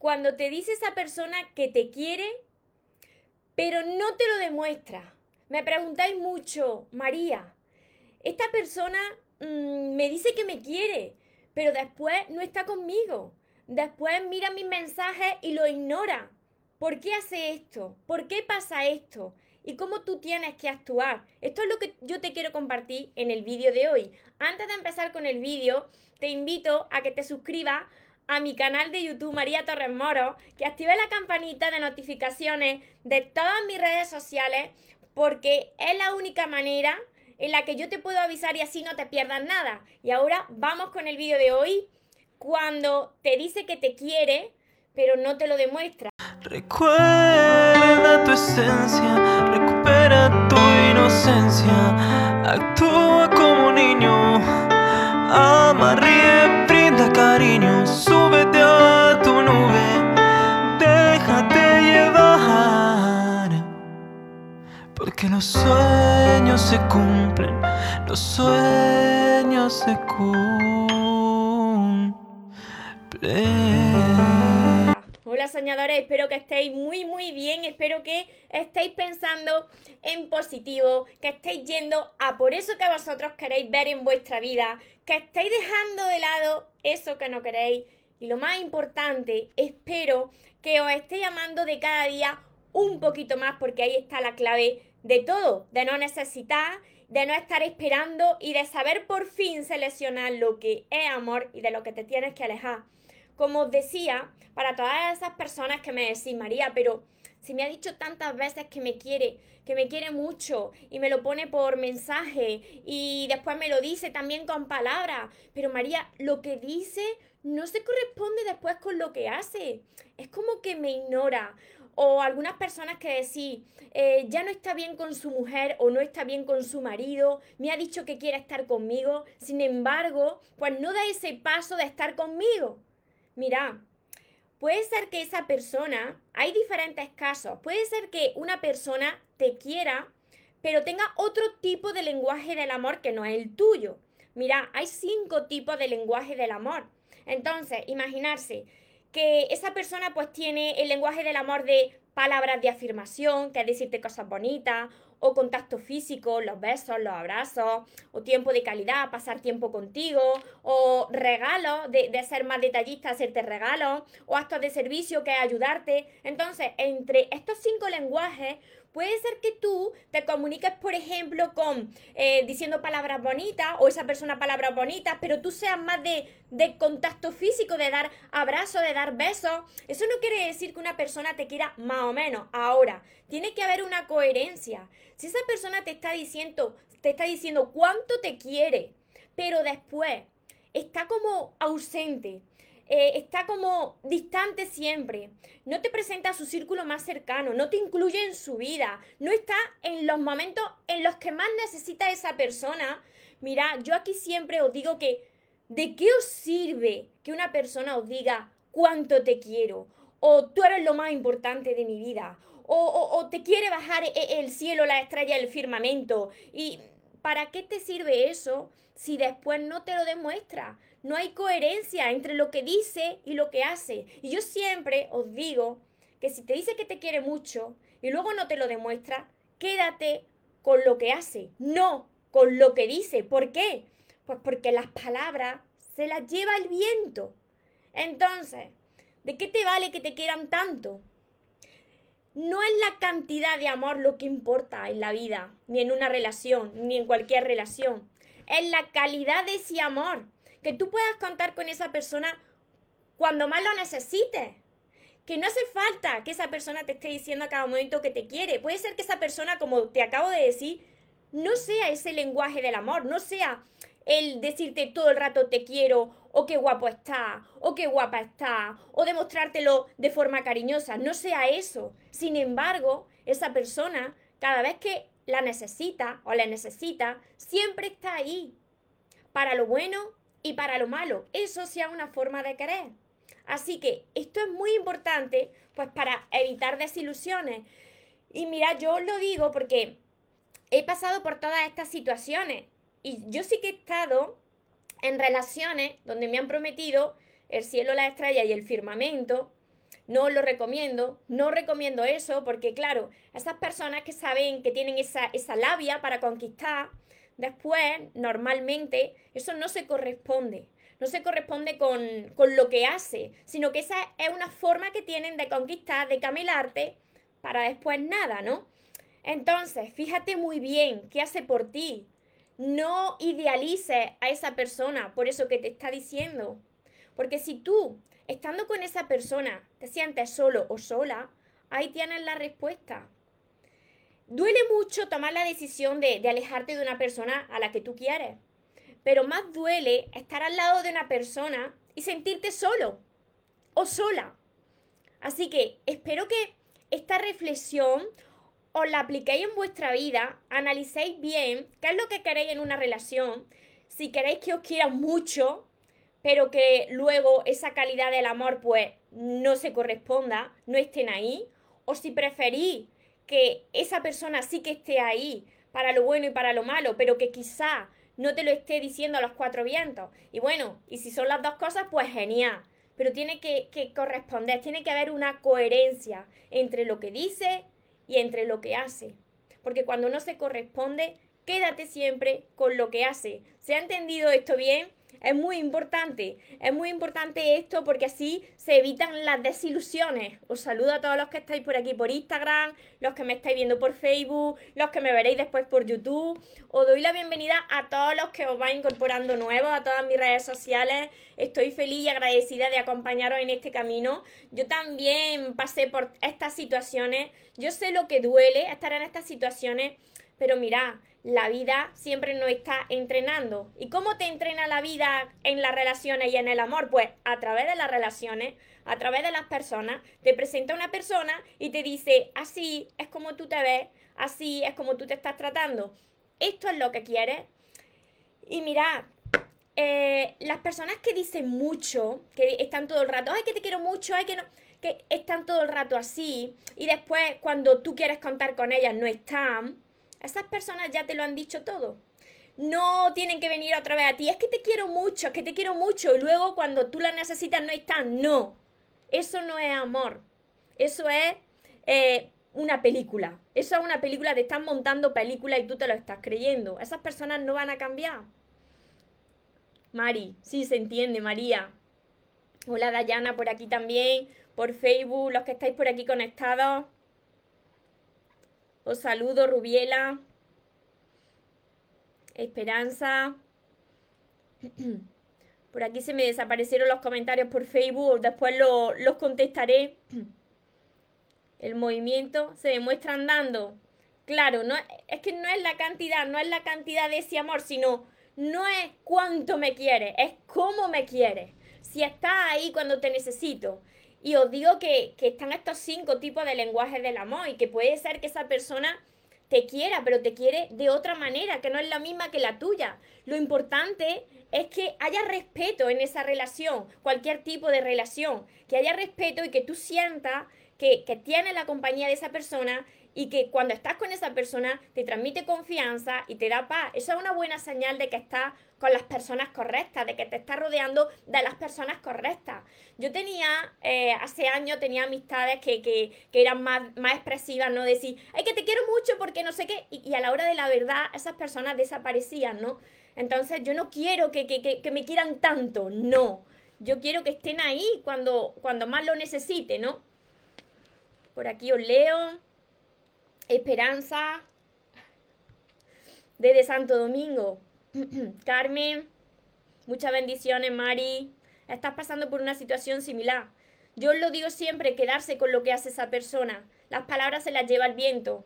cuando te dice esa persona que te quiere, pero no te lo demuestra. Me preguntáis mucho, María, esta persona mm, me dice que me quiere, pero después no está conmigo. Después mira mis mensajes y lo ignora. ¿Por qué hace esto? ¿Por qué pasa esto? ¿Y cómo tú tienes que actuar? Esto es lo que yo te quiero compartir en el vídeo de hoy. Antes de empezar con el vídeo, te invito a que te suscribas a mi canal de YouTube María Torres Moro, que active la campanita de notificaciones de todas mis redes sociales, porque es la única manera en la que yo te puedo avisar y así no te pierdas nada. Y ahora vamos con el vídeo de hoy, cuando te dice que te quiere, pero no te lo demuestra. Recuerda tu esencia, recupera tu inocencia, actúa como niño, ama, ríe, brinda cariño, súbete a tu nube, déjate llevar, porque los sueños se cumplen, los sueños se cumplen. Hola soñadores, espero que estéis muy muy bien, espero que estéis pensando en positivo, que estéis yendo a por eso que vosotros queréis ver en vuestra vida, que estéis dejando de lado eso que no queréis y lo más importante, espero que os estéis amando de cada día un poquito más porque ahí está la clave de todo, de no necesitar, de no estar esperando y de saber por fin seleccionar lo que es amor y de lo que te tienes que alejar. Como os decía, para todas esas personas que me decís, María, pero si me ha dicho tantas veces que me quiere, que me quiere mucho y me lo pone por mensaje y después me lo dice también con palabras, pero María, lo que dice no se corresponde después con lo que hace. Es como que me ignora. O algunas personas que decís, eh, ya no está bien con su mujer o no está bien con su marido, me ha dicho que quiere estar conmigo, sin embargo, pues no da ese paso de estar conmigo. Mira, puede ser que esa persona, hay diferentes casos, puede ser que una persona te quiera, pero tenga otro tipo de lenguaje del amor que no es el tuyo. Mira, hay cinco tipos de lenguaje del amor. Entonces, imaginarse que esa persona pues tiene el lenguaje del amor de palabras de afirmación, que es decirte cosas bonitas, o contacto físico, los besos, los abrazos, o tiempo de calidad, pasar tiempo contigo, o regalos, de, ser más detallista, hacerte regalos, o actos de servicio que es ayudarte. Entonces, entre estos cinco lenguajes, Puede ser que tú te comuniques, por ejemplo, con eh, diciendo palabras bonitas o esa persona palabras bonitas, pero tú seas más de, de contacto físico, de dar abrazos, de dar besos. Eso no quiere decir que una persona te quiera más o menos. Ahora, tiene que haber una coherencia. Si esa persona te está diciendo, te está diciendo cuánto te quiere, pero después está como ausente, eh, está como distante siempre, no te presenta a su círculo más cercano, no te incluye en su vida, no está en los momentos en los que más necesita esa persona. Mira, yo aquí siempre os digo que, ¿de qué os sirve que una persona os diga cuánto te quiero? O tú eres lo más importante de mi vida. O, o te quiere bajar e, el cielo, la estrella, el firmamento. ¿Y para qué te sirve eso si después no te lo demuestra? No hay coherencia entre lo que dice y lo que hace. Y yo siempre os digo que si te dice que te quiere mucho y luego no te lo demuestra, quédate con lo que hace, no con lo que dice. ¿Por qué? Pues porque las palabras se las lleva el viento. Entonces, ¿de qué te vale que te quieran tanto? No es la cantidad de amor lo que importa en la vida, ni en una relación, ni en cualquier relación. Es la calidad de ese amor que tú puedas contar con esa persona cuando más lo necesites. Que no hace falta que esa persona te esté diciendo a cada momento que te quiere. Puede ser que esa persona, como te acabo de decir, no sea ese lenguaje del amor, no sea el decirte todo el rato te quiero, o qué guapo está, o qué guapa está, o demostrártelo de forma cariñosa, no sea eso. Sin embargo, esa persona, cada vez que la necesita o la necesita, siempre está ahí, para lo bueno y para lo malo. Eso sea una forma de querer. Así que esto es muy importante, pues para evitar desilusiones. Y mira, yo os lo digo porque he pasado por todas estas situaciones y yo sí que he estado en relaciones donde me han prometido el cielo, la estrella y el firmamento, no lo recomiendo, no recomiendo eso, porque claro, esas personas que saben que tienen esa, esa labia para conquistar, después, normalmente, eso no se corresponde. No se corresponde con, con lo que hace, sino que esa es una forma que tienen de conquistar, de camelarte, para después nada, ¿no? Entonces, fíjate muy bien qué hace por ti. No idealices a esa persona por eso que te está diciendo. Porque si tú, estando con esa persona, te sientes solo o sola, ahí tienes la respuesta. Duele mucho tomar la decisión de, alejarte de una persona a la que tú quieres, pero más duele estar al lado de una persona y sentirte solo o sola. Así que espero que esta reflexión os la apliquéis en vuestra vida, analicéis bien qué es lo que queréis en una relación, si queréis que os quieran mucho, pero que luego esa calidad del amor pues no se corresponda, no estén ahí, o si preferís que esa persona sí que esté ahí para lo bueno y para lo malo, pero que quizá no te lo esté diciendo a los cuatro vientos. Y bueno, y si son las dos cosas, pues genial. Pero tiene que, que corresponder, tiene que haber una coherencia entre lo que dice y entre lo que hace. Porque cuando no se corresponde, quédate siempre con lo que hace. ¿Se ha entendido esto bien? Es muy importante, es muy importante esto porque así se evitan las desilusiones. Os saludo a todos los que estáis por aquí por Instagram, los que me estáis viendo por Facebook, los que me veréis después por YouTube. Os doy la bienvenida a todos los que os vais incorporando nuevos, a todas mis redes sociales. Estoy feliz y agradecida de acompañaros en este camino. Yo también pasé por estas situaciones. Yo sé lo que duele estar en estas situaciones, pero mirad, la vida siempre nos está entrenando. ¿Y cómo te entrena la vida en las relaciones y en el amor? Pues a través de las relaciones, a través de las personas. Te presenta una persona y te dice, así es como tú te ves, así es como tú te estás tratando. Esto es lo que quieres. Y mira, eh, las personas que dicen mucho, que están todo el rato, ay, que te quiero mucho, ay, que no, que están todo el rato así, y después cuando tú quieres contar con ellas no están esas personas ya te lo han dicho todo. No tienen que venir otra vez a ti. Es que te quiero mucho, es que te quiero mucho. Y luego cuando tú las necesitas no están. No. Eso no es amor. Eso es eh, una película. Eso es una película. Te están montando película y tú te lo estás creyendo. Esas personas no van a cambiar. Mari, sí se entiende, María. Hola Dayana por aquí también, por Facebook, los que estáis por aquí conectados. Os saludo, Rubiela. Esperanza. Por aquí se me desaparecieron los comentarios por Facebook, después los contestaré. El movimiento se demuestra andando. Claro, no, es que no es la cantidad, no es la cantidad de ese amor, sino no es cuánto me quiere, es cómo me quiere. Si está ahí cuando te necesito, y os digo que, están estos cinco tipos de lenguajes del amor y que puede ser que esa persona te quiera, pero te quiere de otra manera, que no es la misma que la tuya. Lo importante es que haya respeto en esa relación, cualquier tipo de relación, que haya respeto y que tú sientas que, que tienes la compañía de esa persona y que cuando estás con esa persona te transmite confianza y te da paz. Eso es una buena señal de que estás con las personas correctas, de que te estás rodeando de las personas correctas. Yo tenía, eh, hace años tenía amistades que, que, que, eran más, más expresivas, ¿no? Decir, ay, que te quiero mucho porque no sé qué, y, a la hora de la verdad esas personas desaparecían, ¿no? Entonces yo no quiero que, que me quieran tanto, no. Yo quiero que estén ahí cuando, cuando más lo necesite, ¿no? Por aquí os leo. Esperanza, desde Santo Domingo. Carmen, muchas bendiciones, Mari. Estás pasando por una situación similar. Yo os lo digo siempre, quedarse con lo que hace esa persona. Las palabras se las lleva el viento.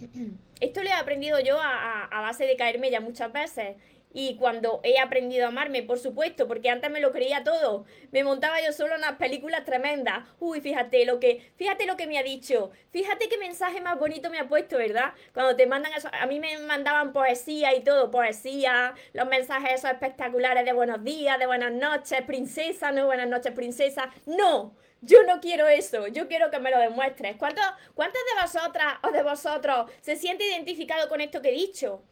Esto lo he aprendido yo a, a base de caerme ya muchas veces y cuando he aprendido a amarme, por supuesto, porque antes me lo creía todo. Me montaba yo solo unas películas tremendas. Uy, fíjate lo que, fíjate lo que me ha dicho. Fíjate qué mensaje más bonito me ha puesto, ¿verdad? Cuando te mandan eso, a mí me mandaban poesía y todo, poesía, los mensajes esos espectaculares de buenos días, de buenas noches, princesa, no buenas noches, princesa. No, yo no quiero eso, yo quiero que me lo demuestres. ¿Cuántos, ¿Cuántas de vosotras o de vosotros se siente identificado con esto que he dicho?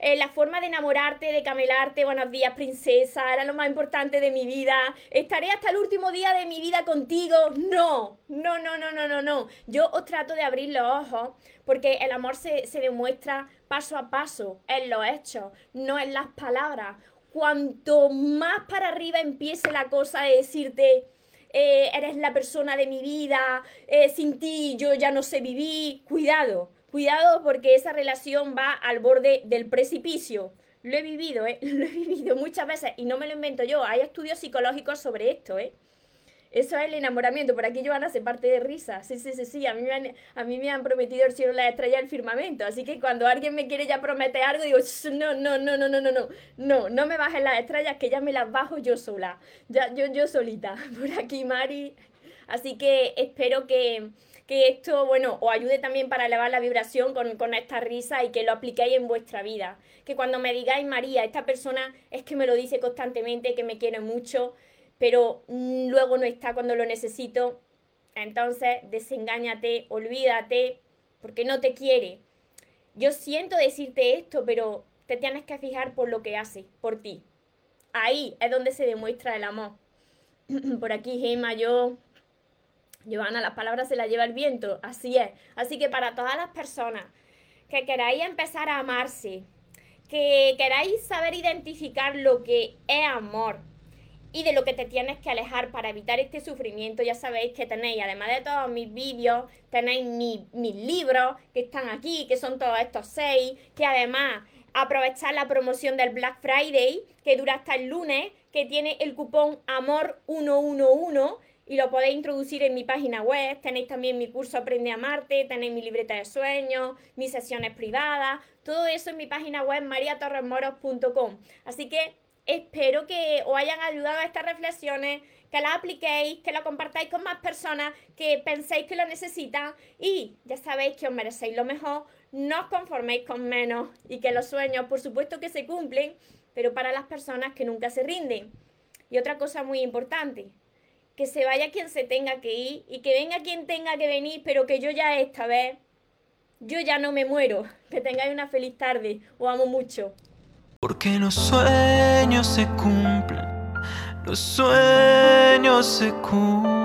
Eh, la forma de enamorarte, de camelarte, buenos días princesa, era lo más importante de mi vida, estaré hasta el último día de mi vida contigo. No, no, no, no, no, no, no. Yo os trato de abrir los ojos porque el amor se, se demuestra paso a paso, en los hechos, no en las palabras. Cuanto más para arriba empiece la cosa de decirte, eh, eres la persona de mi vida, eh, sin ti yo ya no sé vivir. Cuidado, cuidado porque esa relación va al borde del precipicio. Lo he vivido, ¿eh? Lo he vivido muchas veces y no me lo invento yo. Hay estudios psicológicos sobre esto, ¿eh? Eso es el enamoramiento. Por aquí Joana se parte de risa. Sí, sí, sí, sí. A mí me han, a mí me han prometido el cielo, la estrella, el firmamento. Así que cuando alguien me quiere ya prometer algo, digo, no, no, no, no, no, no, no. No, no me bajes las estrellas, que ya me las bajo yo sola. Ya, yo, yo solita. Por aquí, Mari. Así que espero que, que esto, bueno, os ayude también para elevar la vibración con, con esta risa y que lo apliquéis en vuestra vida. Que cuando me digáis, María, esta persona es que me lo dice constantemente, que me quiere mucho, pero mm, luego no está cuando lo necesito. Entonces, desengáñate, olvídate, porque no te quiere. Yo siento decirte esto, pero te tienes que fijar por lo que hace, por ti. Ahí es donde se demuestra el amor. por aquí, Gema, yo. Giovanna, las palabras se las lleva el viento. Así es. Así que para todas las personas que queráis empezar a amarse, que queráis saber identificar lo que es amor, y de lo que te tienes que alejar para evitar este sufrimiento. Ya sabéis que tenéis, además de todos mis vídeos, tenéis mis libros que están aquí, que son todos estos seis, que además aprovechar la promoción del Black Friday, que dura hasta el lunes, que tiene el cupón AMOR111 y lo podéis introducir en mi página web. Tenéis también mi curso Aprende a Amarte, tenéis mi libreta de sueños, mis sesiones privadas, todo eso en mi página web mariatorresmoros.com. Así que espero que os hayan ayudado a estas reflexiones, que las apliquéis, que lo compartáis con más personas que penséis que lo necesitan y ya sabéis que os merecéis lo mejor, no os conforméis con menos y que los sueños por supuesto que se cumplen, pero para las personas que nunca se rinden. Y otra cosa muy importante, que se vaya quien se tenga que ir y que venga quien tenga que venir, pero que yo ya esta vez, yo ya no me muero. Que tengáis una feliz tarde. Os amo mucho. Porque los sueños se cumplen, los sueños se cumplen.